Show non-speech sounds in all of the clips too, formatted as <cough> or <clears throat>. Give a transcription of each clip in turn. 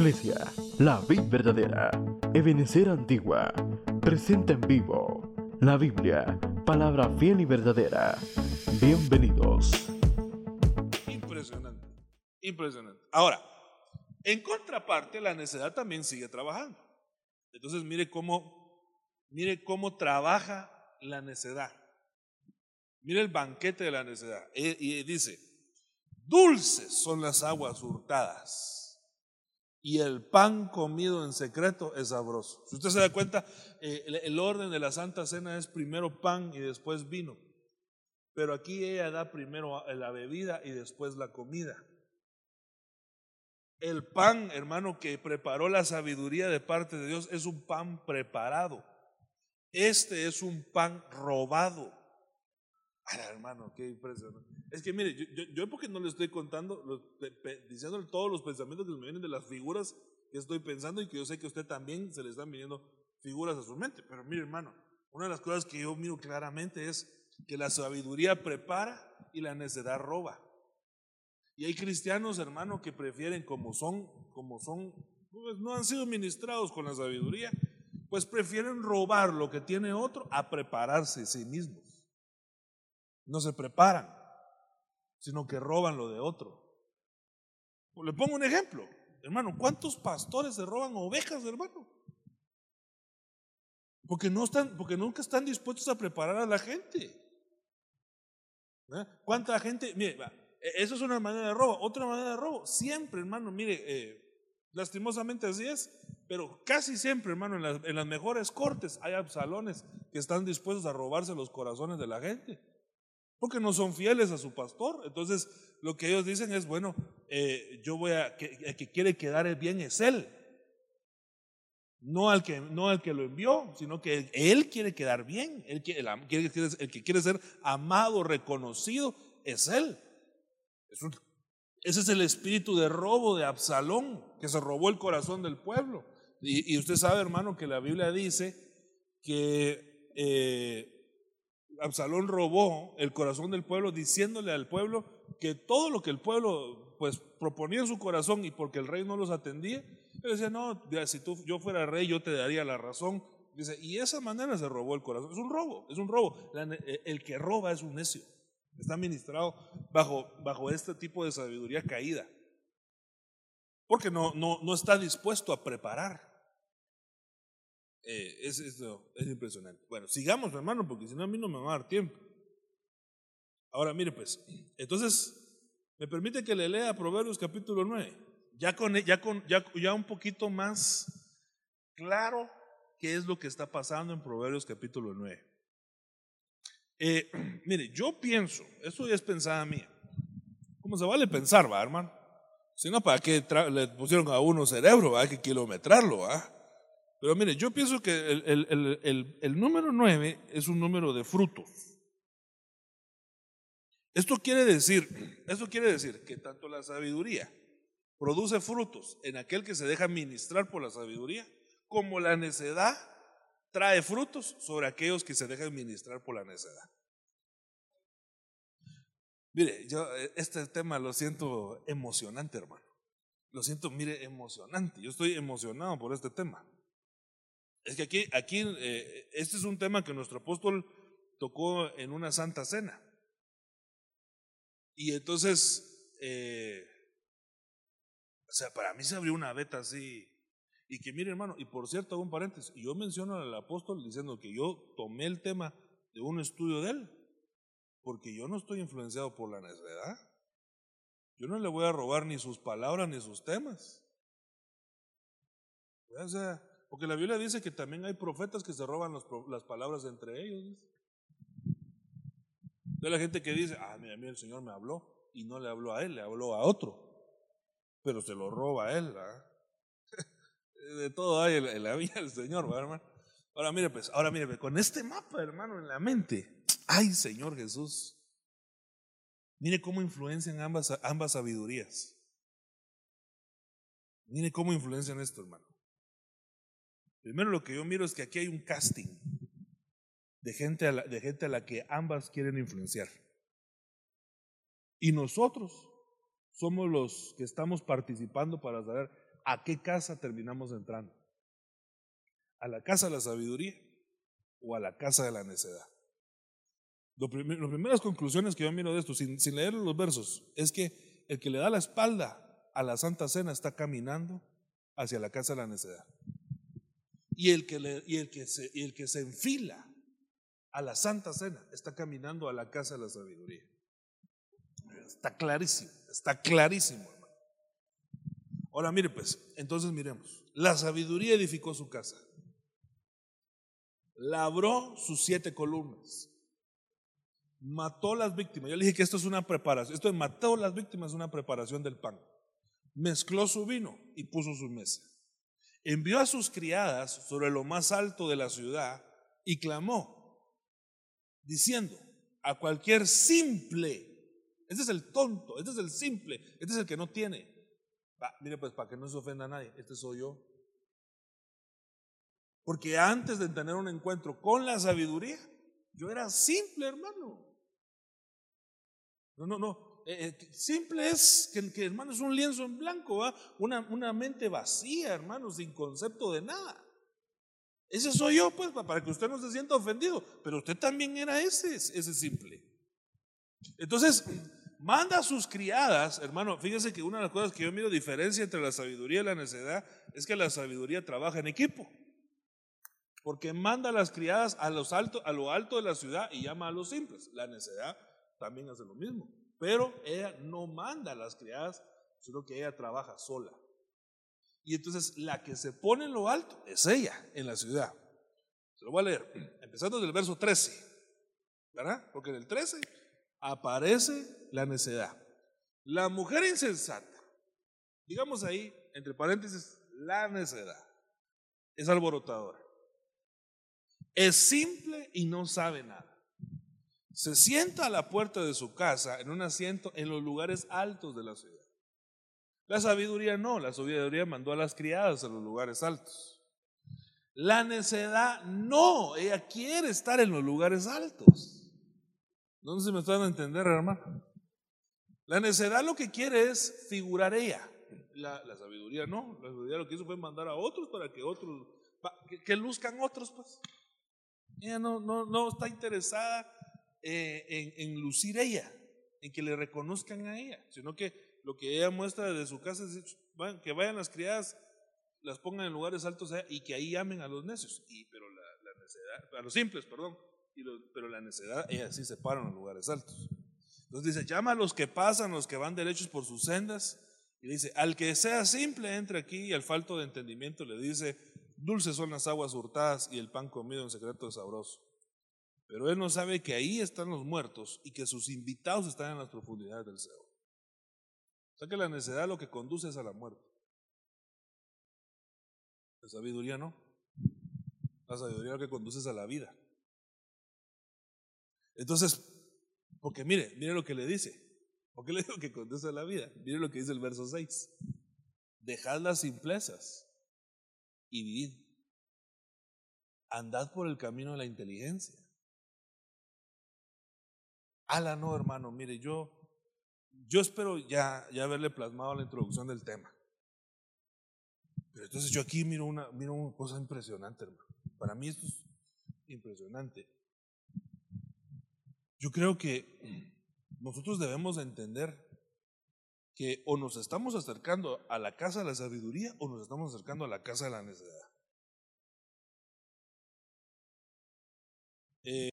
Iglesia, la vid verdadera, Ebenecer Antigua, presenta en vivo la Biblia, palabra fiel y verdadera. Bienvenidos. Impresionante, impresionante. Ahora, en contraparte, la necedad también sigue trabajando. Entonces, mire cómo, mire cómo trabaja la necedad. Mire el banquete de la necedad. Y, dice, dulces son las aguas hurtadas y el pan comido en secreto es sabroso. Si usted se da cuenta, eh, el, orden de la Santa Cena es primero pan y después vino. Pero aquí ella da primero la bebida y después la comida. El pan, hermano, que preparó la sabiduría de parte de Dios es un pan preparado. Este es un pan robado. Hermano, qué impresionante. Es que mire, yo, yo, porque no le estoy contando, diciéndole todos los pensamientos que me vienen de las figuras que estoy pensando y que yo sé que a usted también se le están viniendo figuras a su mente. Pero mire, hermano, una de las cosas que yo miro claramente es que la sabiduría prepara y la necedad roba. Y hay cristianos, hermano, que prefieren como son, como son, pues no han sido ministrados con la sabiduría, pues prefieren robar lo que tiene otro a prepararse sí mismos. No se preparan, sino que roban lo de otro. Le pongo un ejemplo, hermano, ¿cuántos pastores se roban ovejas, hermano? Porque no están, porque nunca están dispuestos a preparar a la gente. ¿Eh? ¿Cuánta gente? Mire, e, eso es una manera de robo. Otra manera de robo, siempre, hermano, mire, eh, lastimosamente así es, pero casi siempre, hermano, en las, en las mejores cortes hay absalones que están dispuestos a robarse los corazones de la gente porque no son fieles a su pastor. Entonces, lo que ellos dicen es, bueno, eh, yo voy a, que, el que quiere quedar bien es él. No al, que, no al que lo envió, sino que él quiere quedar bien. Él el, que quiere ser amado, reconocido, es él. ese es el espíritu de robo de Absalón, que se robó el corazón del pueblo. Y, usted sabe, hermano, que la Biblia dice que eh, Absalón robó el corazón del pueblo diciéndole al pueblo que todo lo que el pueblo pues proponía en su corazón y porque el rey no los atendía, él decía, no, si tú, yo fuera rey yo te daría la razón. Dice, y esa manera se robó el corazón. Es un robo, es un robo. Eh, el que roba es un necio. Está ministrado bajo, bajo este tipo de sabiduría caída. Porque no, no, no está dispuesto a preparar. Eh, es, es, es, impresionante. Bueno, sigamos, hermano, porque si no a mí no me va a dar tiempo. Ahora, mire, pues, entonces, ¿me permite que le lea Proverbios capítulo 9? Ya, con, ya, con, ya, ya un poquito más claro qué es lo que está pasando en Proverbios capítulo 9. Eh, <clears throat> mire, yo pienso, eso ya es pensada mía. ¿Cómo se vale pensar, va, hermano? Si no, ¿para qué le pusieron a uno cerebro? Hay que kilometrarlo, ¿va? Pero mire, yo pienso que el, número 9 es un número de frutos. Esto quiere decir, esto quiere decir que tanto la sabiduría produce frutos en aquel que se deja ministrar por la sabiduría, como la necedad trae frutos sobre aquellos que se dejan ministrar por la necedad. Mire, yo este tema lo siento emocionante, hermano. Lo siento, mire, emocionante. Yo estoy emocionado por este tema. Es que aquí, aquí eh, este es un tema que nuestro apóstol tocó en una santa cena. Y entonces, eh, o sea, para mí se abrió una beta así. Y que mire, hermano, y por cierto, hago un paréntesis, yo menciono al apóstol diciendo que yo tomé el tema de un estudio de él, porque yo no estoy influenciado por la necedad. Yo no le voy a robar ni sus palabras ni sus temas. O sea, porque la Biblia dice que también hay profetas que se roban las palabras entre ellos. De la gente que dice, ah, mira, mira, el Señor me habló y no le habló a él, le habló a otro. Pero se lo roba a él. <laughs> De todo hay en la vida del Señor, hermano? Ahora mire, pues, ahora mire, con este mapa, hermano, en la mente. Ay, Señor Jesús. Mire cómo influencian ambas, ambas sabidurías. Mire cómo influencian esto, hermano. Primero lo que yo miro es que aquí hay un casting de gente a la, de gente a la que ambas quieren influenciar. Y nosotros somos los que estamos participando para saber ¿a qué casa terminamos entrando? ¿A la casa de la sabiduría o a la casa de la necedad? Lo las primeras conclusiones que yo miro de esto, sin, sin leer los versos, es que el que le da la espalda a la Santa Cena está caminando hacia la casa de la necedad. Y el que, y el que, se, y el que se enfila a la Santa Cena está caminando a la casa de la sabiduría. Está clarísimo, está clarísimo, hermano. Ahora mire pues, entonces miremos. La sabiduría edificó su casa. Labró sus siete columnas. Mató las víctimas. Yo le dije que esto es una preparación. Esto de mató las víctimas es una preparación del pan. Mezcló su vino y puso su mesa. Envió a sus criadas sobre lo más alto de la ciudad y clamó, diciendo a cualquier simple este es el tonto, este es el simple, este es el que no tiene. mire, pues para que no se ofenda a nadie, este soy yo. Porque antes de tener un encuentro con la sabiduría, yo era simple, hermano. No, no, no. Eh, eh, simple es que, hermano, es un lienzo en blanco, ¿va? Una, una mente vacía, hermano, sin concepto de nada. Ese soy yo, pues, para que usted no se sienta ofendido. Pero usted también era ese, ese simple. Entonces, manda a sus criadas, hermano, fíjese que una de las cosas que yo miro diferencia entre la sabiduría y la necedad es que la sabiduría trabaja en equipo. Porque manda a las criadas a, los alto, a lo alto de la ciudad y llama a los simples. La necedad también hace lo mismo. Pero ella no manda a las criadas, sino que ella trabaja sola. Y entonces la que se pone en lo alto es ella en la ciudad. Se lo voy a leer, <clears throat> empezando desde el verso 13. ¿Verdad? Porque en el 13 aparece la necedad. La mujer insensata, digamos ahí, entre paréntesis, la necedad, es alborotadora. Es simple y no sabe nada. Se sienta a la puerta de su casa en un asiento en los lugares altos de la ciudad. La sabiduría no, la sabiduría mandó a las criadas a los lugares altos. La necedad no, ella quiere estar en los lugares altos. No sé si me están a entender, hermano. La necedad lo que quiere es figurar ella. La, sabiduría no. La sabiduría lo que hizo fue mandar a otros para que otros, que, luzcan otros, pues. Ella no, no, no está interesada eh, en, lucir ella, en que le reconozcan a ella, sino que lo que ella muestra desde su casa es que vayan las criadas, las pongan en lugares altos y que ahí amen a los necios. Y, pero la, la necedad, a los simples, perdón pero la necedad, ella sí se para en los lugares altos. Entonces dice, llama a los que pasan, los que van derechos por sus sendas, y dice, al que sea simple, entre aquí, y al falto de entendimiento le dice, dulces son las aguas hurtadas y el pan comido en secreto es sabroso. Pero él no sabe que ahí están los muertos y que sus invitados están en las profundidades del cielo. O sea que la necedad lo que conduce es a la muerte. La sabiduría no. La sabiduría lo que conduce es a la vida. Entonces, porque mire, mire lo que le dice. ¿Por qué le digo que conduce a la vida? Mire lo que dice el verso 6. Dejad las simplezas y vivid. Andad por el camino de la inteligencia. Ala, no, hermano, mire, yo, yo espero ya, ya haberle plasmado la introducción del tema. Pero entonces yo aquí miro una, miro una cosa impresionante, hermano. Para mí esto es impresionante. Yo creo que nosotros debemos entender que o nos estamos acercando a la casa de la sabiduría o nos estamos acercando a la casa de la necedad. Eh,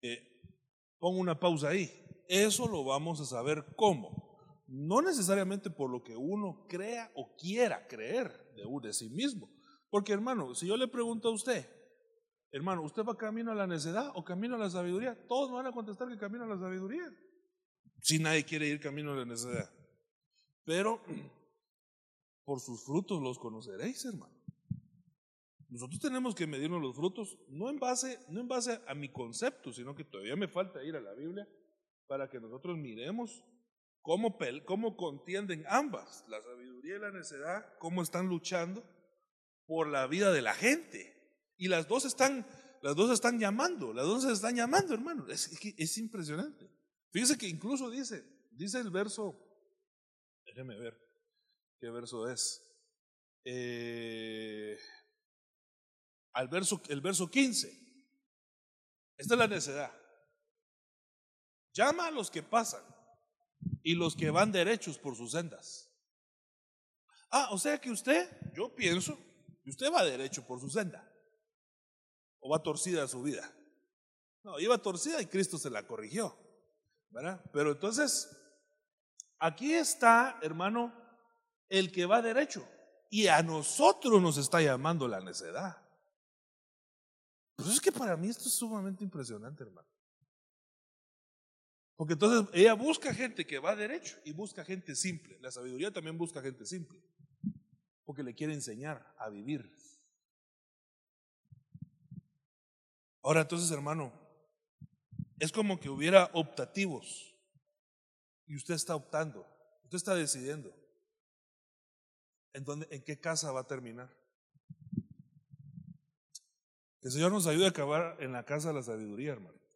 pongo una pausa ahí. Eso lo vamos a saber cómo. No necesariamente por lo que uno crea o quiera creer de, de sí mismo. Porque hermano, si yo le pregunto a usted, Hermano, ¿usted va camino a la necedad o camino a la sabiduría? Todos me van a contestar que camino a la sabiduría. Si nadie quiere ir camino a la necedad. Pero <clears throat> por sus frutos los conoceréis, hermano. Nosotros tenemos que medirnos los frutos no en base, no en base a mi concepto, sino que todavía me falta ir a la Biblia para que nosotros miremos cómo, cómo contienden ambas, la sabiduría y la necedad, cómo están luchando por la vida de la gente. Y las dos están, las dos están llamando, las dos están llamando, hermano. Es, es impresionante. Fíjese que incluso dice, dice el verso, déjeme ver qué verso es. eh, verso, el verso 15. Esta es la necedad. Llama a los que pasan y los que van derechos por sus sendas. Ah, o sea que usted, yo pienso, usted va derecho por su senda. O va torcida su vida. No, iba torcida y Cristo se la corrigió. ¿Verdad? Pero entonces, aquí está, hermano, el que va derecho. Y a nosotros nos está llamando la necedad. Pues es que para mí esto es sumamente impresionante, hermano. Porque entonces ella busca gente que va derecho y busca gente simple. La sabiduría también busca gente simple. Porque le quiere enseñar a vivir. Ahora entonces, hermano, es como que hubiera optativos. Y usted está optando. Usted está decidiendo. ¿En, dónde, en qué casa va a terminar? Que el Señor nos ayude a acabar en la casa de la sabiduría, hermano.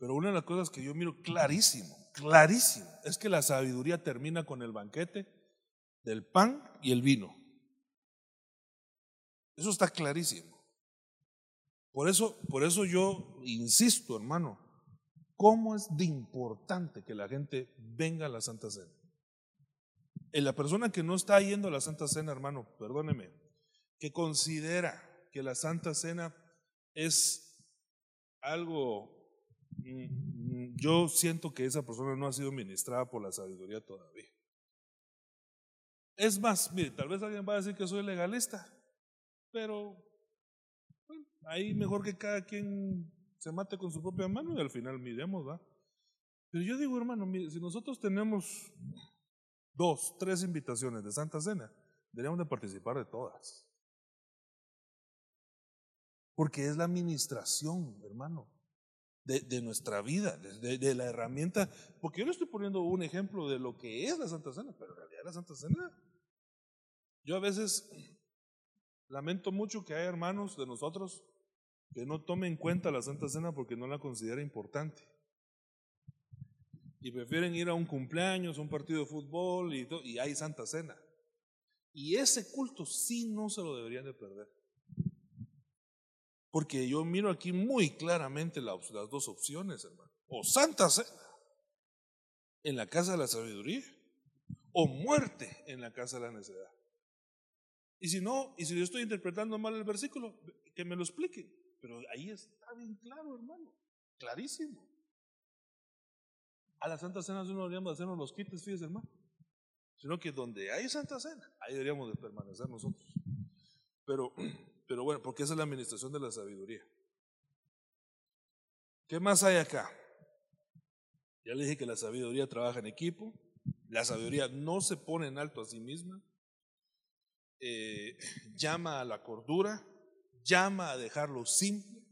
Pero una de las cosas que yo miro clarísimo, clarísimo, es que la sabiduría termina con el banquete del pan y el vino. Eso está clarísimo. Por eso, por eso yo insisto, hermano, cómo es de importante que la gente venga a la Santa Cena. En la persona que no está yendo a la Santa Cena, hermano, perdóneme, que considera que la Santa Cena es algo, yo siento que esa persona no ha sido ministrada por la sabiduría todavía. Es más, mire, tal vez alguien va a decir que soy legalista, pero ahí mejor que cada quien se mate con su propia mano y al final miremos, ¿va? Pero yo digo, hermano, mire, si nosotros tenemos dos, tres invitaciones de Santa Cena, deberíamos de participar de todas. Porque es la administración, hermano, de, nuestra vida, de, de, la herramienta. Porque yo le estoy poniendo un ejemplo de lo que es la Santa Cena, pero en realidad la Santa Cena. Yo a veces lamento mucho que hay hermanos de nosotros que no tomen en cuenta la Santa Cena porque no la considera importante. Y prefieren ir a un cumpleaños, a un partido de fútbol y, y hay Santa Cena. Y ese culto sí no se lo deberían de perder. Porque yo miro aquí muy claramente las dos opciones, hermano. O Santa Cena en la casa de la sabiduría, o muerte en la casa de la necedad. Y si no, y si yo estoy interpretando mal el versículo, que me lo explique. Pero ahí está bien claro, hermano. Clarísimo. A la Santa Cena no deberíamos hacernos los quites, fíjese, hermano. Sino que donde hay Santa Cena, ahí deberíamos de permanecer nosotros. Pero <clears throat> pero bueno, porque esa es la administración de la sabiduría. ¿Qué más hay acá? Ya le dije que la sabiduría trabaja en equipo. La sabiduría no se pone en alto a sí misma. Eh, llama a la cordura. Llama a dejarlo simple.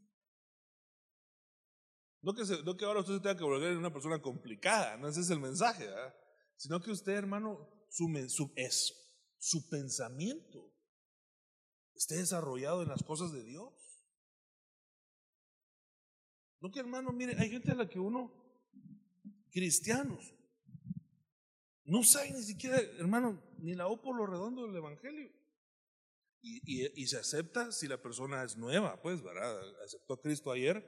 No que, que ahora usted se tenga que volver una persona complicada, no ese es el mensaje, sino que usted, hermano, su, es, su pensamiento esté desarrollado en las cosas de Dios. No que hermano, mire, hay gente a la que uno, cristianos, no sabe ni siquiera, hermano, ni la O por lo redondo del Evangelio. Y, y, se acepta si la persona es nueva, pues, ¿verdad? Aceptó a Cristo ayer.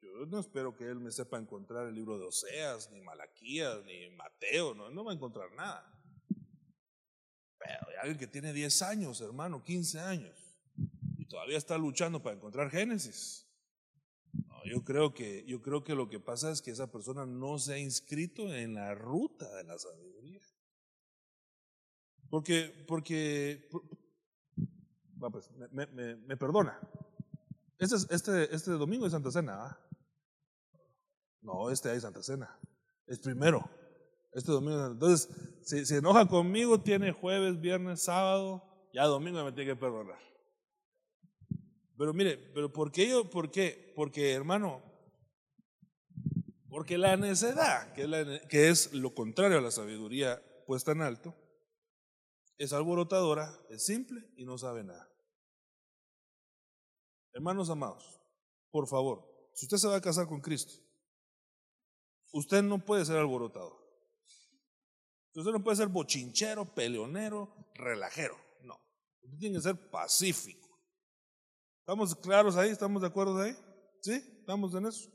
Yo no espero que él me sepa encontrar el libro de Oseas, ni Malaquías, ni Mateo, no, no va a encontrar nada. Pero hay alguien que tiene 10 años, hermano, 15 años, todavía está luchando para encontrar Génesis. yo, creo que, yo creo que lo que pasa es que esa persona no se ha inscrito en la ruta de la sabiduría. Porque, porque, pues, me, perdona. Este, este, este domingo es Santa Cena. No, este hay Santa Cena. Es primero. Este domingo. Entonces, si se enoja conmigo, tiene jueves, viernes, sábado. Ya domingo me tiene que perdonar. Pero mire, pero ¿por qué yo? ¿Por qué? Porque, hermano, porque la necedad, que es, que es lo contrario a la sabiduría puesta en alto, es alborotadora, es simple y no sabe nada. Hermanos amados, por favor, si usted se va a casar con Cristo, usted no puede ser alborotador. Usted no puede ser bochinchero, peleonero, relajero. No. Usted tiene que ser pacífico. ¿Estamos claros ahí? ¿Estamos de acuerdo ahí? ¿Sí? ¿Estamos en eso?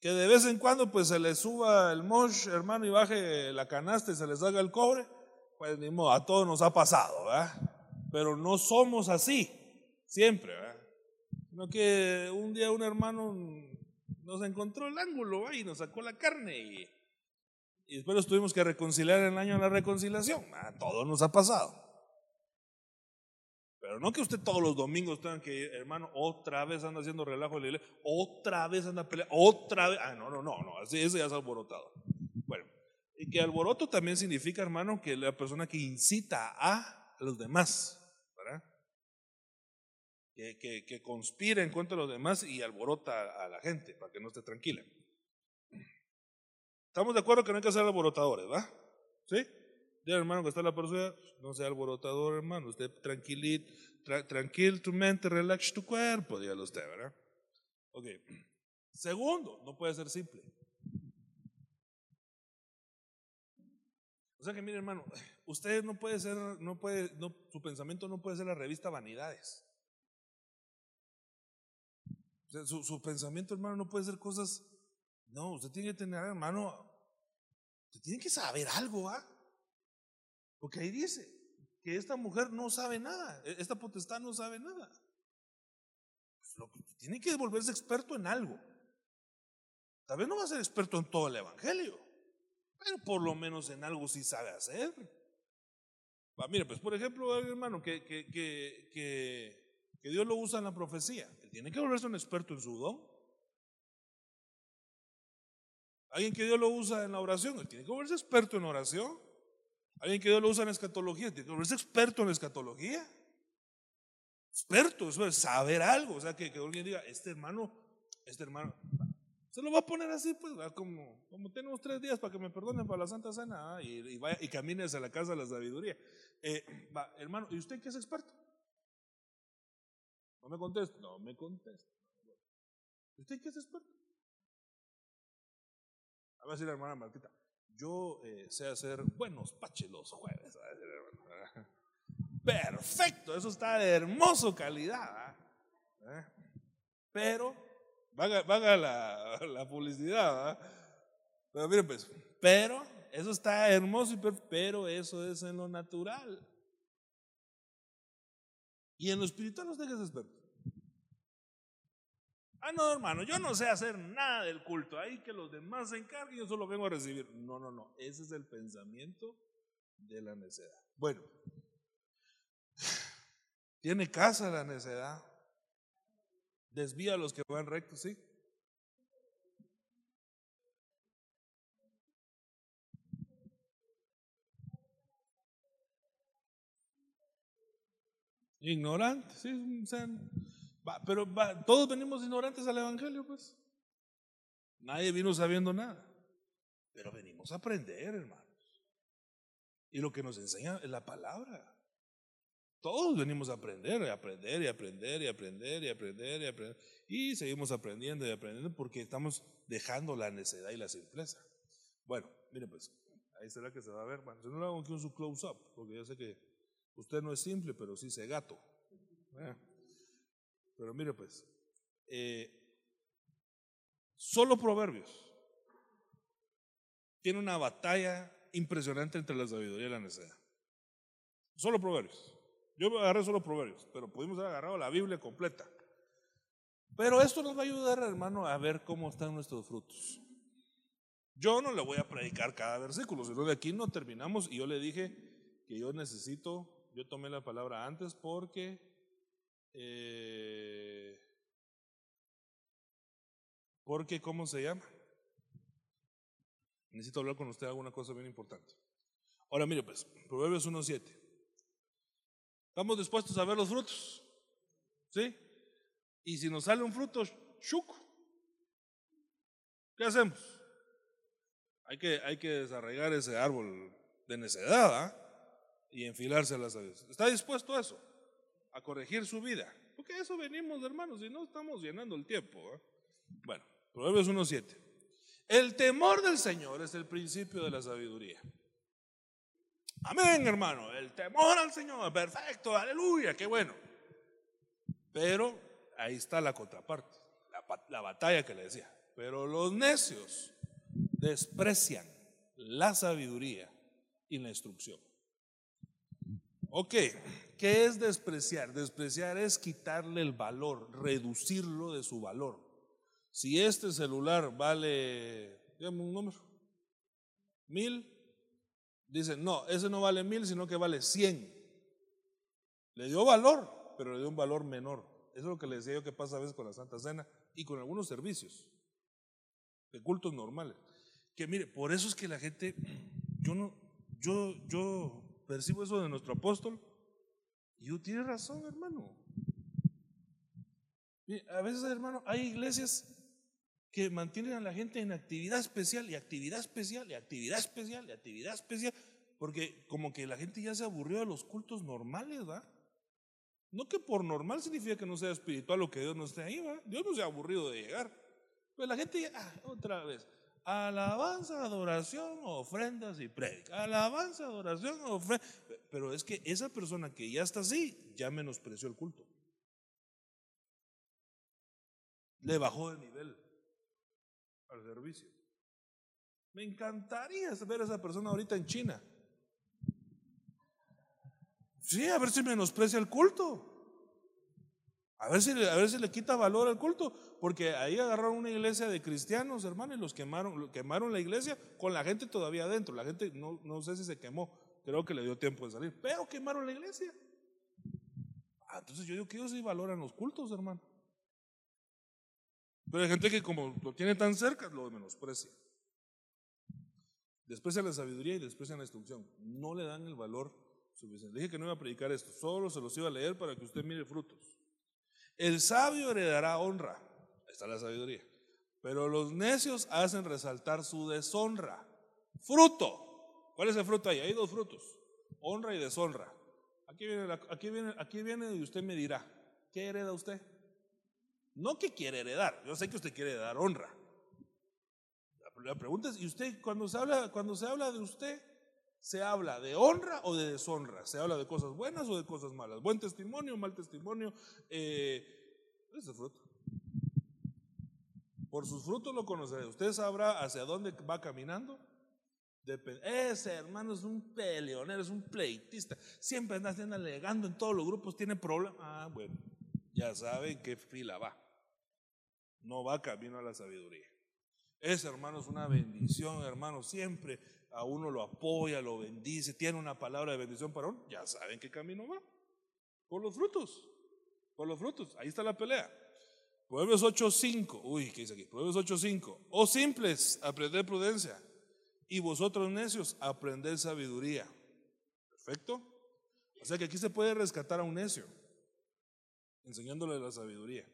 Que de vez en cuando pues se le suba el mosh, hermano, y baje la canasta y se les haga el cobre. Pues ni modo, a todos nos ha pasado, ¿verdad? Pero no somos así, siempre, ¿verdad? No que un día un hermano nos encontró el ángulo y nos sacó la carne y, y después nos tuvimos que reconciliar en el año de la reconciliación. A todos nos ha pasado. Pero no que usted todos los domingos tenga que hermano, otra vez anda haciendo relajo en la iglesia, otra vez anda peleando, otra vez. Ah, no, no, no, no, así eso ya es alborotado. Bueno, y que alboroto también significa, hermano, que la persona que incita a los demás, ¿verdad? Que, que, que conspira en contra de los demás y alborota a la gente para que no esté tranquila. Estamos de acuerdo que no hay que ser alborotadores, ¿va? ¿Sí? Diga hermano que está la persona, no sea alborotador, hermano. Usted tranquilito, tranquil tu mente, relax tu cuerpo, dígalo usted, ¿verdad? Ok. Segundo, no puede ser simple. O sea que mire, hermano, usted no puede ser, no puede, no, su pensamiento no puede ser la revista Vanidades. Su, su pensamiento, hermano, no puede ser cosas. No, usted tiene que tener, hermano, usted tiene que saber algo, ¿ah? Porque ahí dice que esta mujer no sabe nada, e, esta potestad no sabe nada. Pues lo que tiene que volverse experto en algo. Tal vez no va a ser experto en todo el Evangelio, pero por lo menos en algo sí sabe hacer. Va, mire, pues por ejemplo, hermano, que, que, que, que, Dios lo usa en la profecía. Él tiene que volverse un experto en su don. Alguien que Dios lo usa en la oración, él tiene que volverse experto en oración. Alguien que Dios lo usa en escatología, que volverse experto en escatología. Experto, eso es saber algo. O sea, que, alguien diga, este hermano, este hermano, se lo va a poner así, pues, como, tenemos tres días para que me perdonen para la Santa Cena, ah, y, vaya y camine hacia la casa de la sabiduría. Eh, va, hermano, ¿y usted qué es experto? No me conteste, no me conteste. ¿Usted qué es experto? A ver si la hermana Marquita, yo eh, sé hacer buenos paches los jueves. Perfecto, eso está de hermoso calidad. ¿Eh? Pero, vaga, la, la, publicidad. Pero miren pues, pero eso está hermoso, y pero eso es en lo natural. Y en lo espiritual usted que es experto. Ah, no, hermano, yo no sé hacer nada del culto. Ahí que los demás se encarguen, yo solo vengo a recibir. No, no, no. Ese es el pensamiento de la necedad. Bueno, <sighs> tiene casa la necedad. Desvía a los que van rectos, ¿sí? Ignorante, sí, pero todos venimos ignorantes al Evangelio, pues. Nadie vino sabiendo nada. Pero venimos a aprender, hermanos. Y lo que nos enseña es la palabra. Todos venimos a aprender, y aprender, y aprender, y aprender, y aprender, y aprender. Y seguimos aprendiendo y aprendiendo porque estamos dejando la necedad y la simpleza. Bueno, mire pues, ahí será que se va a ver. Bueno, yo no le hago aquí un close-up, porque yo sé que usted no es simple, pero sí se gato. Eh. Pero mire pues, eh, solo Proverbios tiene una batalla impresionante entre la sabiduría y la necedad. Solo Proverbios. Yo agarré solo Proverbios, pero pudimos haber agarrado la Biblia completa. Pero esto nos va a ayudar, hermano, a ver cómo están nuestros frutos. Yo no le voy a predicar cada versículo, sino de aquí no terminamos. Y yo le dije que yo necesito, yo tomé la palabra antes porque eh, porque, ¿cómo se llama? Necesito hablar con usted de alguna cosa bien importante. Ahora mire pues, Proverbios 1.7. ¿Estamos dispuestos a ver los frutos? ¿Sí? Y si nos sale un fruto, chuco, ¿qué hacemos? Hay que, hay que desarraigar ese árbol de necedad ¿ah? y enfilarse a aves. ¿Está dispuesto a eso? A corregir su vida. Porque eso venimos, hermanos, y no estamos llenando el tiempo. ¿eh? Bueno, Proverbios 1.7. El temor del Señor es el principio de la sabiduría. Amén, hermano. El temor al Señor, perfecto, aleluya, qué bueno. Pero ahí está la contraparte, la, la batalla que le decía. Pero los necios desprecian la sabiduría y la instrucción. Ok, ¿qué es despreciar? Despreciar es quitarle el valor, reducirlo de su valor. Si este celular vale, dígame un número, mil, dicen, no, ese no vale mil, sino que vale cien. Le dio valor, pero le dio un valor menor. Eso es lo que le decía yo que pasa a veces con la Santa Cena y con algunos servicios de cultos normales. Que mire, por eso es que la gente, yo no, yo, yo percibo eso de nuestro apóstol. Y tiene razón, hermano. a veces, hermano, hay iglesias que mantienen a la gente en actividad especial y actividad especial y actividad especial y actividad especial, porque como que la gente ya se aburrió de los cultos normales, ¿va? No que por normal significa que no sea espiritual o que Dios no esté ahí, ¿va? Dios no se ha aburrido de llegar. Pero la gente ya, ah, otra vez, alabanza, adoración, ofrendas y prédica. Alabanza, adoración, ofrendas. Pero es que esa persona que ya está así, ya menospreció el culto. Le bajó de nivel al servicio. Me encantaría ver a esa persona ahorita en China. Sí, a ver si menosprecia el culto. A ver, si, a ver si le quita valor al culto, porque ahí agarraron una iglesia de cristianos, hermanos, y los quemaron, quemaron la iglesia con la gente todavía adentro. La gente no, no sé si se quemó, creo que le dio tiempo de salir, pero quemaron la iglesia. Ah, entonces yo digo que ellos sí valoran los cultos, hermano. Pero hay gente que como lo tiene tan cerca, lo menosprecia. Desprecian la sabiduría y desprecian la instrucción. No le dan el valor suficiente. Dije que no iba a predicar esto, solo se los iba a leer para que usted mire frutos. El sabio heredará honra. Ahí está la sabiduría. Pero los necios hacen resaltar su deshonra. Fruto. ¿Cuál es el fruto ahí? Hay dos frutos. Honra y deshonra. Aquí viene, aquí viene, aquí viene y usted me dirá, ¿qué hereda usted? No que quiere heredar. Yo sé que usted quiere dar honra. La pregunta es, ¿y usted cuando se habla, cuando se habla de usted, se habla de honra o de deshonra? ¿Se habla de cosas buenas o de cosas malas? ¿Buen testimonio, mal testimonio? Eh, ese fruto. Por sus frutos lo conoceré. ¿Usted sabrá hacia dónde va caminando? Ese hermano es un peleonero, es un pleitista. Siempre anda haciendo alegando en todos los grupos, tiene problemas. Ah, bueno, ya saben qué fila va. No va camino a la sabiduría. Es una bendición, hermano. Siempre a uno lo apoya, lo bendice, tiene una palabra de bendición para uno, ya saben qué camino va. Por los frutos, por los frutos, ahí está la pelea. Proverbios 8.5, uy, ¿qué dice aquí? Proverbios 8.5, oh simples, aprended prudencia, y vosotros necios, aprended sabiduría. Perfecto. O sea que aquí se puede rescatar a un necio, enseñándole la sabiduría.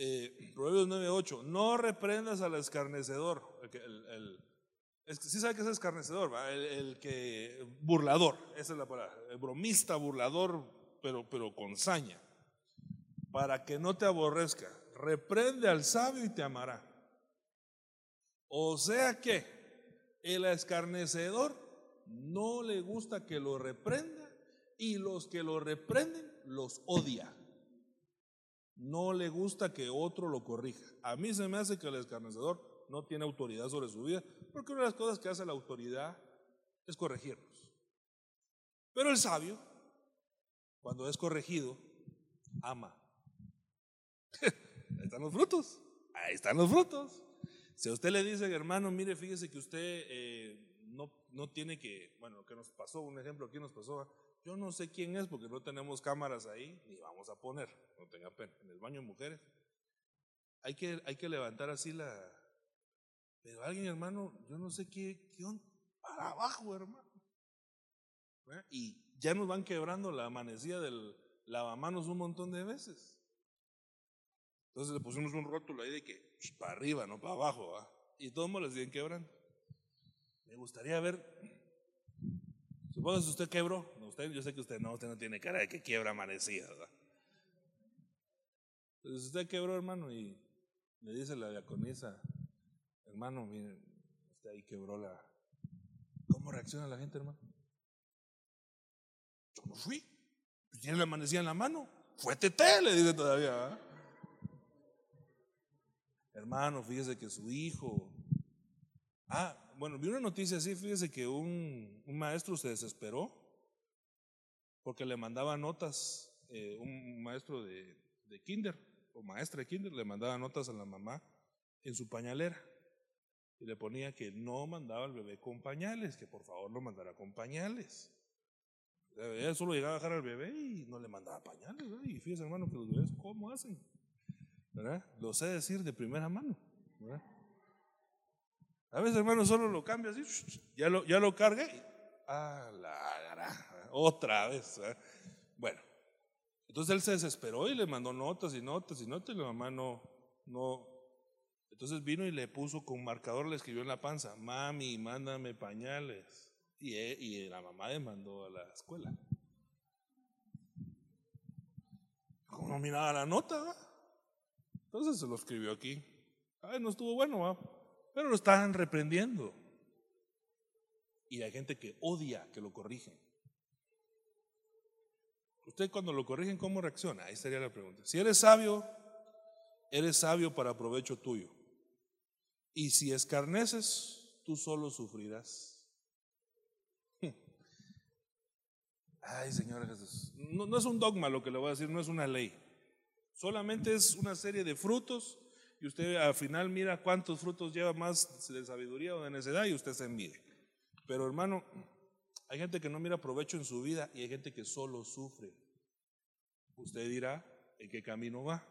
Eh, Proverbios 9.8, no reprendas al escarnecedor, el, el, sabe que es escarnecedor, El, que burlador, esa es la palabra, el bromista, burlador, pero, pero con saña, para que no te aborrezca. Reprende al sabio y te amará. O sea que el escarnecedor no le gusta que lo reprenda y los que lo reprenden los odia. No le gusta que otro lo corrija. A mí se me hace que el escarnecedor no tiene autoridad sobre su vida, porque una de las cosas que hace la autoridad es corregirnos. Pero el sabio, cuando es corregido, ama. <laughs> Ahí están los frutos. Ahí están los frutos. Si a usted le dice, hermano, mire, fíjese que usted eh, no, no tiene que, bueno, que nos pasó, un ejemplo aquí nos pasó, yo no sé quién es porque no tenemos cámaras ahí, ni vamos a poner, no tenga pena, en el baño de mujeres. Hay que, hay que levantar así la, pero alguien, hermano, yo no sé qué, onda, para abajo, hermano. Y ya nos van quebrando la amanecida del lavamanos un montón de veces. Entonces le pusimos un rótulo ahí de que para arriba, no para abajo. Y todos les siguen quebrando. Me gustaría ver. Supongo que usted quebró. usted, yo sé que usted no, usted no tiene cara de que quiebra amanecida. ¿verdad? Entonces usted quebró, hermano, y le dice la diaconisa, Hermano, miren, usted ahí quebró la... ¿Cómo reacciona la gente, hermano? Yo no fui. Pues tiene la amanecía en la mano. Fue Tete, le dice todavía. Hermano, fíjese que su hijo. Ah, bueno, vi una noticia así, fíjese que un, maestro se desesperó porque le mandaba notas, eh, un maestro de, de kinder o maestra de kinder le mandaba notas a la mamá en su pañalera y le ponía que no mandaba al bebé con pañales, que por favor lo mandara con pañales. Ella solo llegaba a dejar al bebé y no le mandaba pañales. Y fíjese, hermano, que los bebés, ¿cómo hacen? ¿Verdad? Lo sé decir de primera mano. A veces, hermano, solo lo cambia así, ya lo, ya lo cargué. Ah, la, otra vez. Bueno, entonces él se desesperó y le mandó notas y notas y notas y la mamá no, no. Entonces vino y le puso con marcador, le escribió en la panza, mami, mándame pañales. Y, e, y la mamá le mandó a la escuela. Como no miraba la nota, entonces se lo escribió aquí. Ay, no estuvo bueno, pero lo estaban reprendiendo. Y hay gente que odia que lo corrigen. Usted cuando lo corrigen, ¿cómo reacciona? Ahí sería la pregunta. Si eres sabio, eres sabio para provecho tuyo. Y si escarneces, tú solo sufrirás. <laughs> Ay, Señor Jesús. No, es un dogma lo que le voy a decir, no es una ley. Solamente es una serie de frutos y usted al final mira cuántos frutos lleva más de sabiduría o de necedad y usted se envide. Pero hermano, hay gente que no mira provecho en su vida y hay gente que solo sufre. Usted dirá, ¿en qué camino va?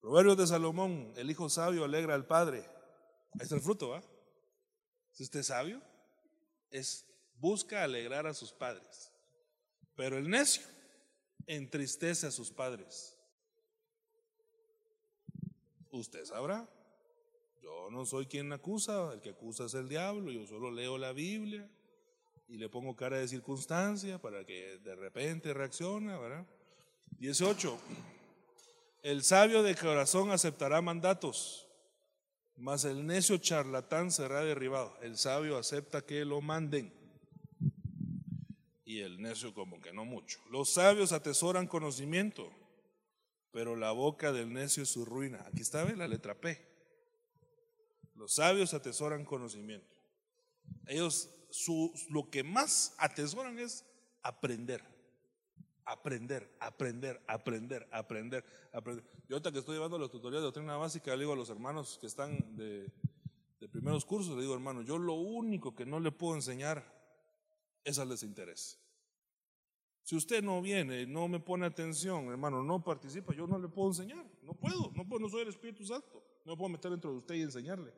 Proverbios de Salomón, el hijo sabio alegra al padre. Ahí está el fruto, ¿va? Si usted es sabio, es busca alegrar a sus padres. Pero el necio entristece a sus padres. Usted sabrá. Yo no soy quien acusa, el que acusa es el diablo, yo solo leo la Biblia y le pongo cara de circunstancia para que de repente reaccione, ¿verdad? 18. El sabio de corazón aceptará mandatos, mas el necio charlatán será derribado. El sabio acepta que lo manden y el necio como que no mucho. Los sabios atesoran conocimiento, pero la boca del necio es su ruina. Aquí está la letra P. Los sabios atesoran conocimiento. Ellos su, lo que más atesoran es aprender. Aprender, aprender, aprender, aprender, aprender. Yo ahorita que estoy llevando los tutoriales de doctrina básica, le digo a los hermanos que están de, de primeros cursos, le digo, hermano, yo lo único que no le puedo enseñar es al desinterés. Si usted no viene, no me pone atención, hermano, no participa, yo no le puedo enseñar. No puedo, no, puedo, no soy el Espíritu Santo. No me puedo meter dentro de usted y enseñarle.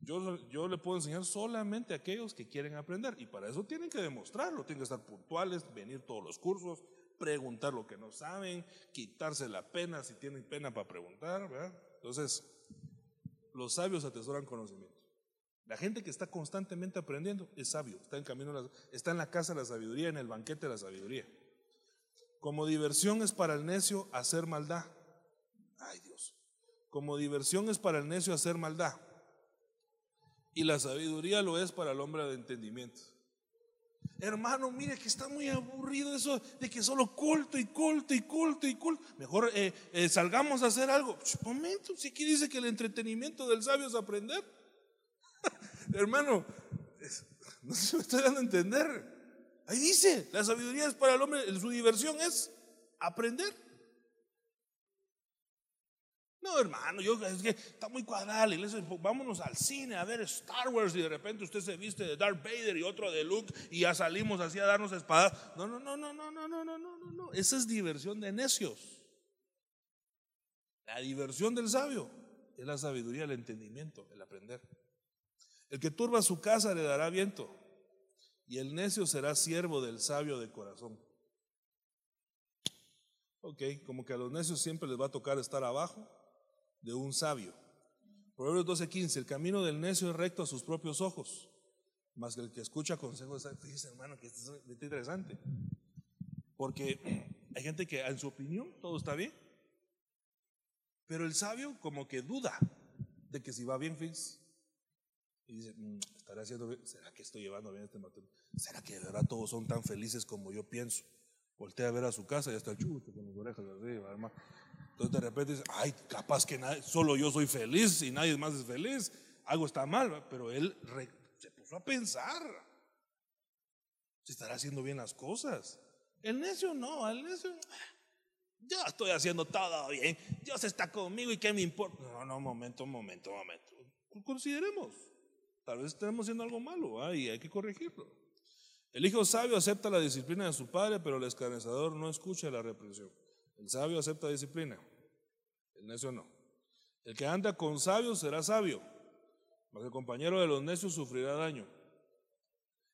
Yo, yo le puedo enseñar solamente a aquellos que quieren aprender. Y para eso tienen que demostrarlo. Tienen que estar puntuales, venir todos los cursos, preguntar lo que no saben, quitarse la pena si tienen pena para preguntar. ¿verdad? Entonces, los sabios atesoran conocimiento. La gente que está constantemente aprendiendo es sabio, está en camino, está en la casa de la sabiduría, en el banquete de la sabiduría. Como diversión es para el necio hacer maldad. Ay Dios. Como diversión es para el necio hacer maldad. Y la sabiduría lo es para el hombre de entendimiento. Hermano, mire que está muy aburrido eso de que solo culto y culto y culto y culto. Mejor eh, eh, salgamos a hacer algo. momento, si aquí dice que el entretenimiento del sabio es aprender. <laughs> Hermano, <laughs> no si me estoy dando a entender. Ahí dice, la sabiduría es para el hombre, su diversión es aprender. No, hermano, yo es que está muy cuadrada la iglesia. Vámonos al cine a ver Star Wars y de repente usted se viste de Darth Vader y otro de Luke y ya salimos así a darnos espadas. No, no, no, no, no, no, no, no, no, no, no. Esa es diversión de necios. La diversión del sabio es la sabiduría, el entendimiento, el aprender. El que turba su casa le dará viento, y el necio será siervo del sabio de corazón. Ok, como que a los necios siempre les va a tocar estar abajo de un sabio. Proverbios 12:15, el camino del necio es recto a sus propios ojos, más que el que escucha consejos, fíjese hermano que esto es interesante, porque <clears throat> hay gente que en su opinión todo está bien, pero el sabio como que duda de que si va bien, fíjese. Y dice, mm, ¿estaré haciendo bien? ¿Será que estoy llevando bien este matrimonio? ¿Será que de verdad todos son tan felices como yo pienso? Voltea a ver a su casa y está el chucho con las orejas arriba, hermano. Entonces de repente dice, ay, capaz que solo yo soy feliz y nadie más es feliz. Algo está mal, pero él se puso a pensar. Se estará haciendo bien las cosas. El necio no, el necio, yo estoy haciendo todo bien. Dios está conmigo y qué me importa. No, no, momento, momento, momento. Consideremos. Tal vez estemos haciendo algo malo y hay que corregirlo. El hijo sabio acepta la disciplina de su padre, pero el escarnecedor no escucha la reprensión. El sabio acepta disciplina, el necio no. El que anda con sabios será sabio, mas el compañero de los necios sufrirá daño.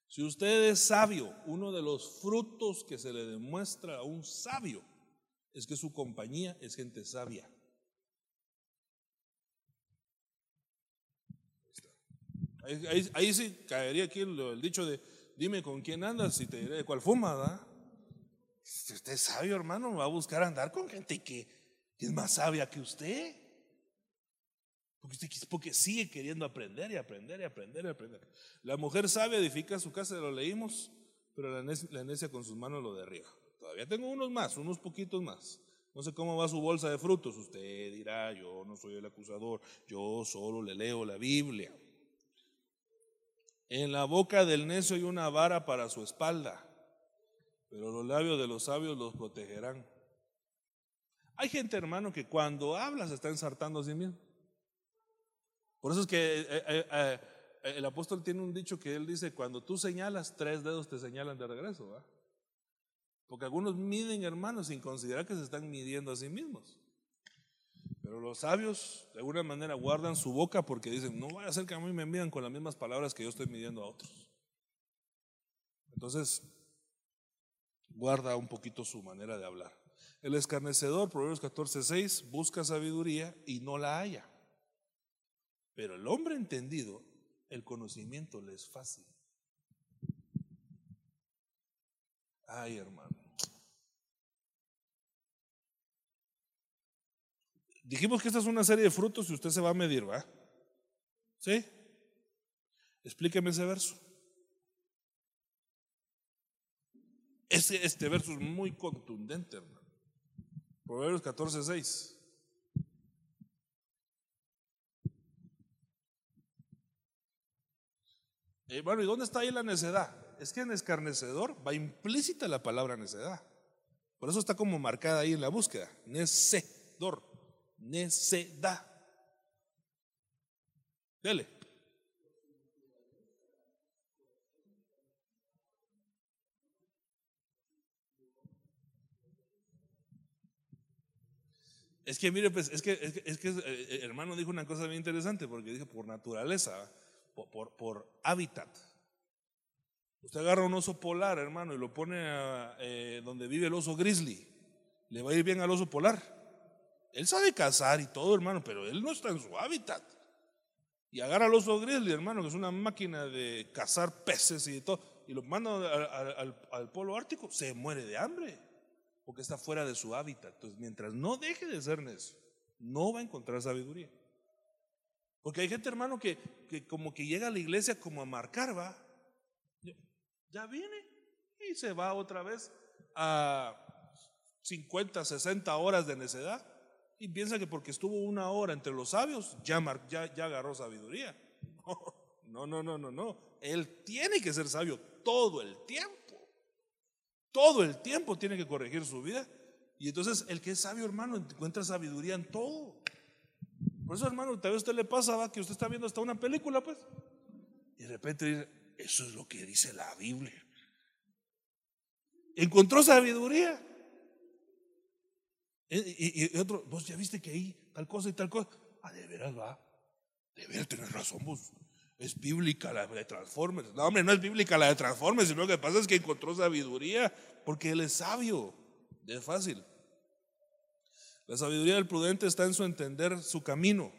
Si usted es sabio, uno de los frutos que se le demuestra a un sabio es que su compañía es gente sabia. Ahí, sí caería aquí el, dicho de, dime con quién andas y te diré de cuál fuma, ¿verdad? Si usted sabio, hermano, va a buscar andar con gente que, es más sabia que usted. Porque porque sigue queriendo aprender y aprender y aprender y aprender. La mujer sabia edifica su casa, lo leímos, pero la la necia con sus manos lo derriba. Todavía tengo unos más, unos poquitos más. No sé cómo va su bolsa de frutos. Usted dirá, yo no soy el acusador, yo solo le leo la Biblia. En la boca del necio hay una vara para su espalda, pero los labios de los sabios los protegerán. Hay gente, hermano, que cuando habla se está ensartando a sí mismo. Por eso es que eh, eh, eh, el apóstol tiene un dicho que él dice, cuando tú señalas, tres dedos te señalan de regreso. Porque algunos miden, hermanos, sin considerar que se están midiendo a sí mismos. Pero los sabios, de alguna manera, guardan su boca porque dicen, no vaya a ser que a mí me midan con las mismas palabras que yo estoy midiendo a otros. Entonces, guarda un poquito su manera de hablar. El escarnecedor, Proverbios 14:6, busca sabiduría y no la haya. Pero el hombre entendido, el conocimiento le es fácil. Ay, hermano. Dijimos que esta es una serie de frutos y usted se va a medir, ¿va? ¿Sí? Explíqueme ese verso. Este, verso es muy contundente, hermano. Proverbios 14, 6. Eh, bueno, ¿y dónde está ahí la necedad? es que en escarnecedor va implícita la palabra necedad. Por eso está como marcada ahí en la búsqueda. Necedor. Necedad. Dele. Es que mire, pues, es que, es que, eh, el hermano dijo una cosa bien interesante, porque dijo por naturaleza, por, por hábitat. Usted agarra un oso polar, hermano, y lo pone eh, donde vive el oso grizzly. Le va a ir bien al oso polar. Él sabe cazar y todo, hermano, pero él no está en su hábitat. Y agarra al oso grizzly, hermano, que es una máquina de cazar peces y todo, y lo manda al, polo ártico, se muere de hambre, porque está fuera de su hábitat. Entonces, mientras no deje de ser necio, no va a encontrar sabiduría. Porque hay gente, hermano, que, que como que llega a la iglesia como a marcar, va ya viene y se va otra vez a 50, 60 horas de necedad y piensa que porque estuvo una hora entre los sabios ya, ya, ya agarró sabiduría. <laughs> No, no, no, no, no. Él tiene que ser sabio todo el tiempo. Todo el tiempo tiene que corregir su vida. Y entonces el que es sabio, hermano, encuentra sabiduría en todo. Por eso, hermano, tal vez a usted le pasa, va, que usted está viendo hasta una película, pues. Y de repente dice, eso es lo que dice la Biblia. Encontró sabiduría. Y, otro, vos ya viste que ahí tal cosa y tal cosa. Ah, de veras va. De veras tenés razón vos. Es bíblica la de Transformers. No, hombre, no es bíblica la de Transformers, sino lo que pasa es que encontró sabiduría porque él es sabio. Es fácil. La sabiduría del prudente está en su entender su camino.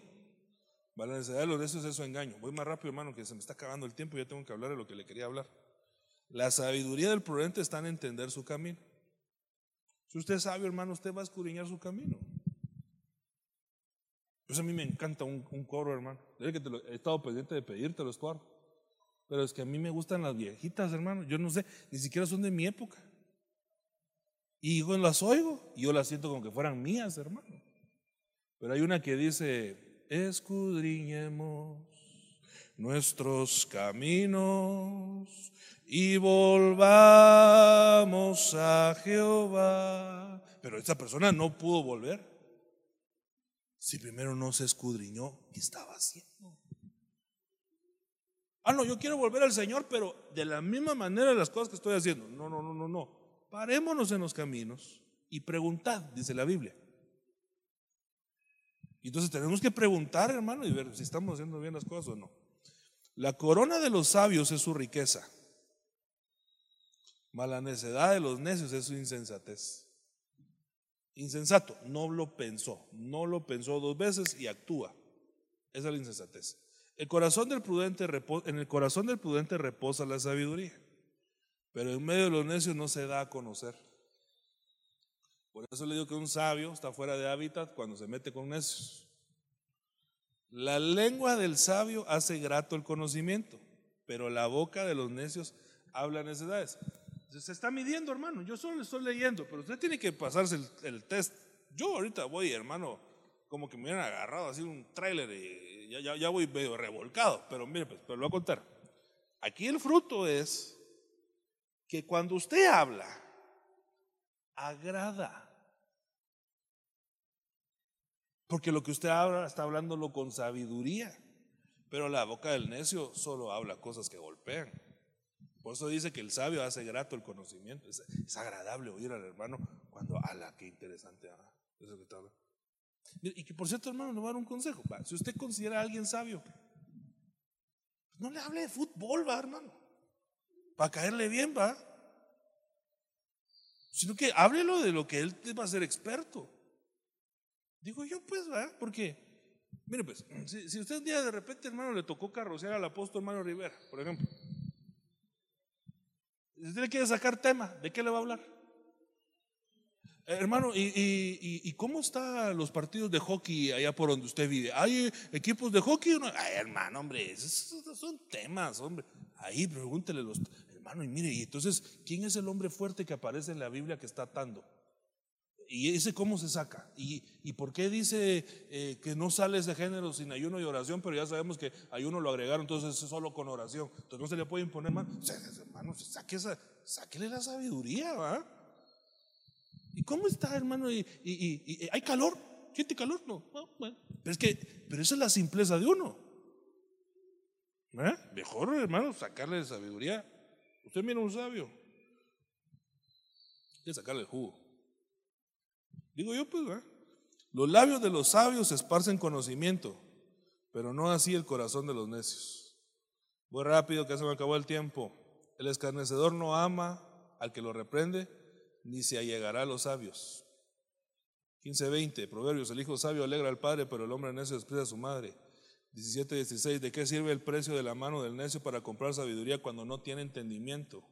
La necesidad de los necios es su engaño. Voy más rápido, hermano, que se me está acabando el tiempo y ya tengo que hablar de lo que le quería hablar. La sabiduría del prudente está en entender su camino. Si usted es sabio, hermano, usted va a escudriñar su camino. Pues a mí me encanta un, un coro, hermano. que he estado pendiente de pedírtelo, Stuart. Pero es que a mí me gustan las viejitas, hermano. Yo no sé, ni siquiera son de mi época. Y yo las oigo y yo las siento como que fueran mías, hermano. Pero hay una que dice, escudriñemos nuestros caminos y volvamos a Jehová. Pero esa persona no pudo volver si primero no se escudriñó qué estaba haciendo. Ah, no, yo quiero volver al Señor, pero de la misma manera las cosas que estoy haciendo. No, no, no, no, no. Parémonos en los caminos y preguntad, dice la Biblia. Entonces tenemos que preguntar, hermano, y ver si estamos haciendo bien las cosas o no. La corona de los sabios es su riqueza, mas la necedad de los necios es su insensatez. Insensato, no lo pensó, no lo pensó dos veces y actúa. Esa es la insensatez. El corazón del prudente en el corazón del prudente reposa la sabiduría, pero en medio de los necios no se da a conocer. Por eso le digo que un sabio está fuera de hábitat cuando se mete con necios. La lengua del sabio hace grato el conocimiento, pero la boca de los necios habla necedades. Se está midiendo, hermano. Yo solo le estoy leyendo, pero usted tiene que pasarse el, test. Yo ahorita voy, hermano, como que me hubieran agarrado así un tráiler y ya, ya, voy medio revolcado. Pero mire, pues, pero lo voy a contar. Aquí el fruto es que cuando usted habla, agrada. Porque lo que usted habla está hablándolo con sabiduría. Pero la boca del necio solo habla cosas que golpean. Por eso dice que el sabio hace grato el conocimiento. Es, agradable oír al hermano cuando, ala, qué interesante. Ah, que Y que por cierto, hermano, le voy a dar un consejo. si usted considera a alguien sabio, no le hable de fútbol, va, hermano. Para caerle bien, va. Sino que háblelo de lo que él va a ser experto. Digo yo, pues, va, porque, mire, pues, si, usted un día de repente, hermano, le tocó carrocear al apóstol hermano Rivera, por ejemplo. Si usted le quiere sacar tema, ¿de qué le va a hablar? Eh, hermano, ¿y, cómo están los partidos de hockey allá por donde usted vive? ¿Hay equipos de hockey? Ay, hermano, hombre, esos son temas, hombre. Ahí pregúntele los. Hermano, y mire, y entonces, ¿quién es el hombre fuerte que aparece en la Biblia que está atando? ¿Y ese cómo se saca? ¿Y, por qué dice eh, que no sale ese género sin ayuno y oración? Pero ya sabemos que ayuno lo agregaron, entonces es solo con oración. Entonces no se le puede imponer más. hermano, saque esa, sáquele la sabiduría, ¿va? ¿Y cómo está, hermano? ¿Y, hay calor? ¿Siente calor? No. bueno. Pero es que, pero esa es la simpleza de uno. ¿Eh? Mejor, hermano, sacarle sabiduría. Usted mira un sabio. Hay que sacarle el jugo. Digo yo, pues, los labios de los sabios esparcen conocimiento, pero no así el corazón de los necios. Muy rápido que se me acabó el tiempo. El escarnecedor no ama al que lo reprende, ni se allegará a los sabios. 15:20, Proverbios, el hijo sabio alegra al padre, pero el hombre necio desprecia a su madre. 17:16, ¿de qué sirve el precio de la mano del necio para comprar sabiduría cuando no tiene entendimiento?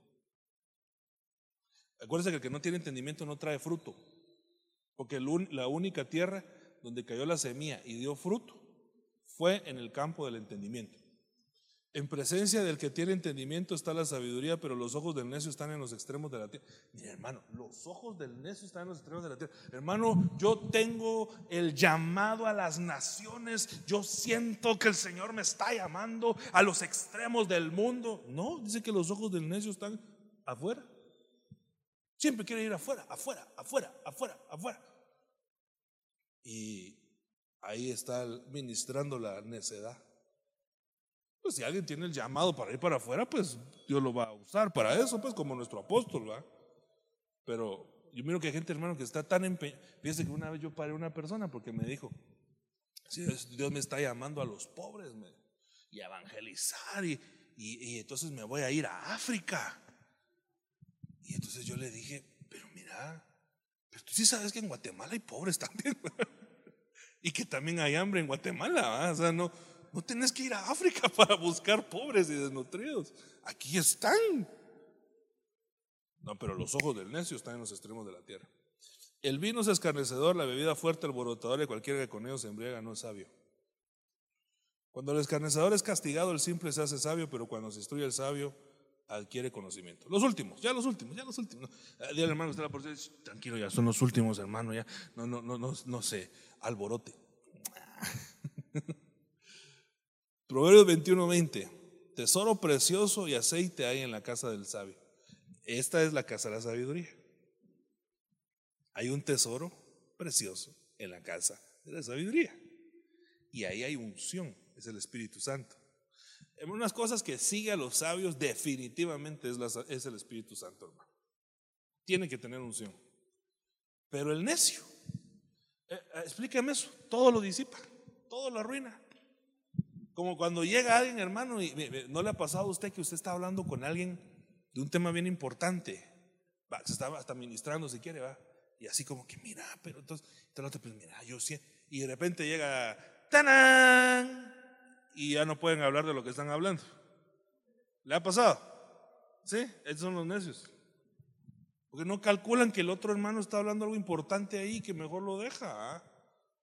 Acuérdense que el que no tiene entendimiento no trae fruto. Porque la única tierra donde cayó la semilla y dio fruto fue en el campo del entendimiento. En presencia del que tiene entendimiento está la sabiduría, pero los ojos del necio están en los extremos de la tierra. Mira, hermano, los ojos del necio están en los extremos de la tierra. Hermano, yo tengo el llamado a las naciones. Yo siento que el Señor me está llamando a los extremos del mundo. No, dice que los ojos del necio están afuera. Siempre quiere ir afuera, afuera, afuera, afuera, afuera. Y ahí está ministrando la necedad. Pues si alguien tiene el llamado para ir para afuera, pues Dios lo va a usar para eso, pues como nuestro apóstol, ¿va? Pero yo miro que hay gente, hermano, que está tan empeñada. Fíjese que una vez yo paré a una persona porque me dijo, Dios me está llamando a los pobres y a evangelizar y, y entonces me voy a ir a África. Y entonces yo le dije, pero mira, pero tú sí sabes que en Guatemala hay pobres <laughs> también. y que también hay hambre en Guatemala. O sea, no, no tenés que ir a África <laughs> para buscar pobres y desnutridos. Aquí están. No, pero los ojos del necio están en los extremos de la tierra. El vino es escarnecedor, la bebida fuerte, alborotador y cualquiera que con ellos se embriaga no es sabio. Cuando el escarnecedor es castigado, el simple se hace sabio, pero cuando se instruye el sabio, adquiere conocimiento. Los últimos, ya los últimos, ya los últimos. Eh, Dile hermano, usted la por tranquilo, ya son los últimos, hermano, ya. No, no, no, no, no sé, alborote. <laughs> Proverbios 21, 20. Tesoro precioso y aceite hay en la casa del sabio. Esta es la casa de la sabiduría. Hay un tesoro precioso en la casa de la sabiduría. Y ahí hay unción, es el Espíritu Santo. Unas cosas que sigue a los sabios definitivamente es, la- es el Espíritu Santo, hermano. Tiene que tener unción. Pero el necio, eh, eh, eso, todo lo disipa, todo lo arruina. Como cuando llega alguien, hermano, y no le ha pasado a usted que usted está hablando con alguien de un tema bien importante. Va, se estaba hasta ministrando si quiere, va. Y así como que, mira, pero entonces, el otro, pues mira, yo sí. Y de repente llega, ¡tanán! Y ya no pueden hablar de lo que están hablando. ¿Le ha pasado? ¿Sí? Esos son los necios. Porque no calculan que el otro hermano está hablando algo importante ahí que mejor lo deja. ¿ah?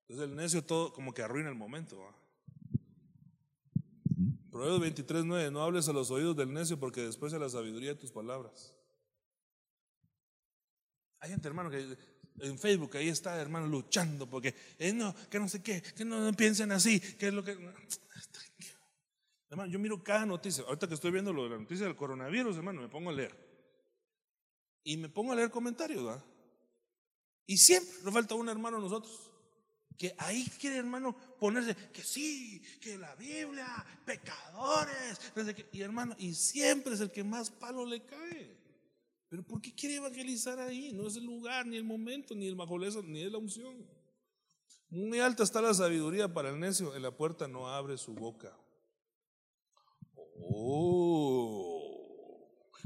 Entonces el necio todo como que arruina el momento. ¿ah? Proverbios 23, 9, no hables a los oídos del necio porque después de la sabiduría de tus palabras. Hay gente, hermano, que en Facebook ahí está, hermano, luchando porque, eh, no, que no sé qué, que no, piensen así, que es lo que... Hermano, yo miro cada noticia, ahorita que estoy viendo lo de la noticia del coronavirus, hermano, me pongo a leer. Y me pongo a leer comentarios, ¿verdad? Y siempre nos falta un hermano a nosotros. Que ahí quiere, hermano, ponerse que sí, que la Biblia, pecadores. Y hermano, y siempre es el que más palo le cae. Pero ¿por qué quiere evangelizar ahí? No es el lugar, ni el momento, ni el majoleza, ni es la unción. Muy alta está la sabiduría para el necio, en la puerta no abre su boca. Oh.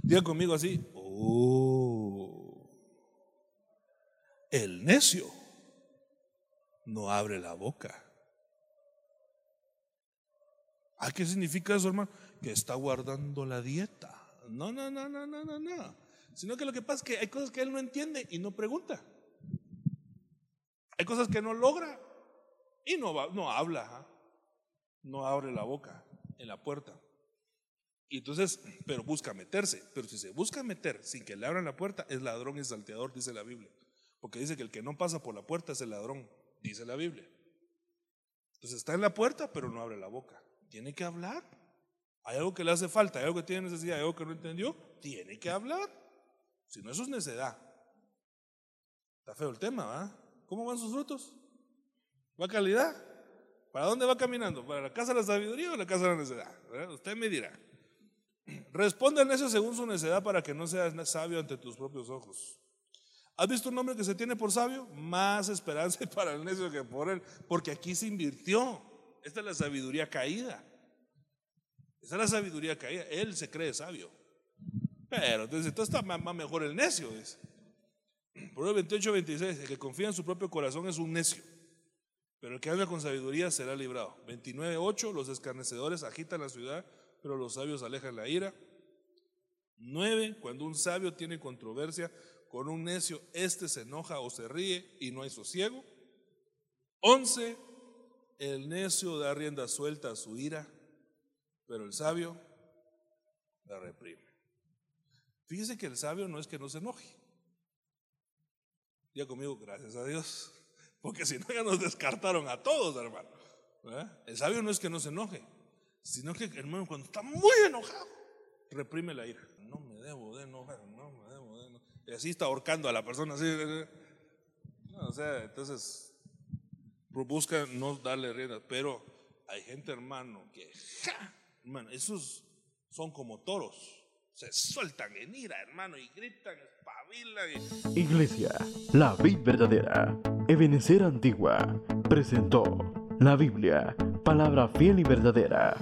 Diga conmigo así. Oh. El necio no abre la boca. ¿Ah, qué significa eso, hermano? Que está guardando la dieta. No, no, no, no, no, no, no. Sino que lo que pasa es que hay cosas que él no entiende y no pregunta. Hay cosas que no logra y no, va- no habla. ¿ah? No abre la boca en la puerta. Y entonces, pero busca meterse. Pero si se busca meter sin que le abran la puerta, es ladrón y salteador, dice la Biblia. Porque dice que el que no pasa por la puerta es el ladrón, dice la Biblia. Entonces está en la puerta, pero no abre la boca. Tiene que hablar. Hay algo que le hace falta, hay algo que tiene necesidad, hay algo que no entendió. Tiene que hablar. Si no, eso es necedad. Está feo el tema, ¿va? ¿Cómo van sus frutos? ¿Va calidad? ¿Para dónde va caminando? ¿Para la casa de la sabiduría o la casa de la necedad? ¿Verdad? Usted me dirá. Responde al necio según su necedad para que no seas sabio ante tus propios ojos. ¿Has visto un hombre que se tiene por sabio? Más esperanza para el necio que por él, porque aquí se invirtió. Esta es la sabiduría caída. Esta es la sabiduría caída. Él se cree sabio. Pero entonces, entonces está más, mejor el necio, dice. Proverbios 28, 26, el que confía en su propio corazón es un necio, pero el que anda con sabiduría será librado. 29, 8, los escarnecedores agitan la ciudad, pero los sabios alejan la ira. 9, cuando un sabio tiene controversia con un necio, éste se enoja o se ríe y no hay sosiego. 11, el necio da rienda suelta a su ira, pero el sabio la reprime. Fíjese que el sabio no es que no se enoje. Ya conmigo, gracias a Dios. <laughs> Porque si no, ya nos descartaron a todos, hermano. El sabio no es que no se enoje, sino que, hermano, cuando está muy enojado, reprime la ira. No me debo de enojar, no me debo de enojar. Y así está ahorcando a la persona. Así, o sea, entonces busca no darle rienda. Pero hay gente, hermano, que, hermano, esos son como toros. Se sueltan en ira, hermano, y gritan, espabilan. Y Iglesia, la vid verdadera, Ebenecer Antigua, presentó la Biblia, palabra fiel y verdadera.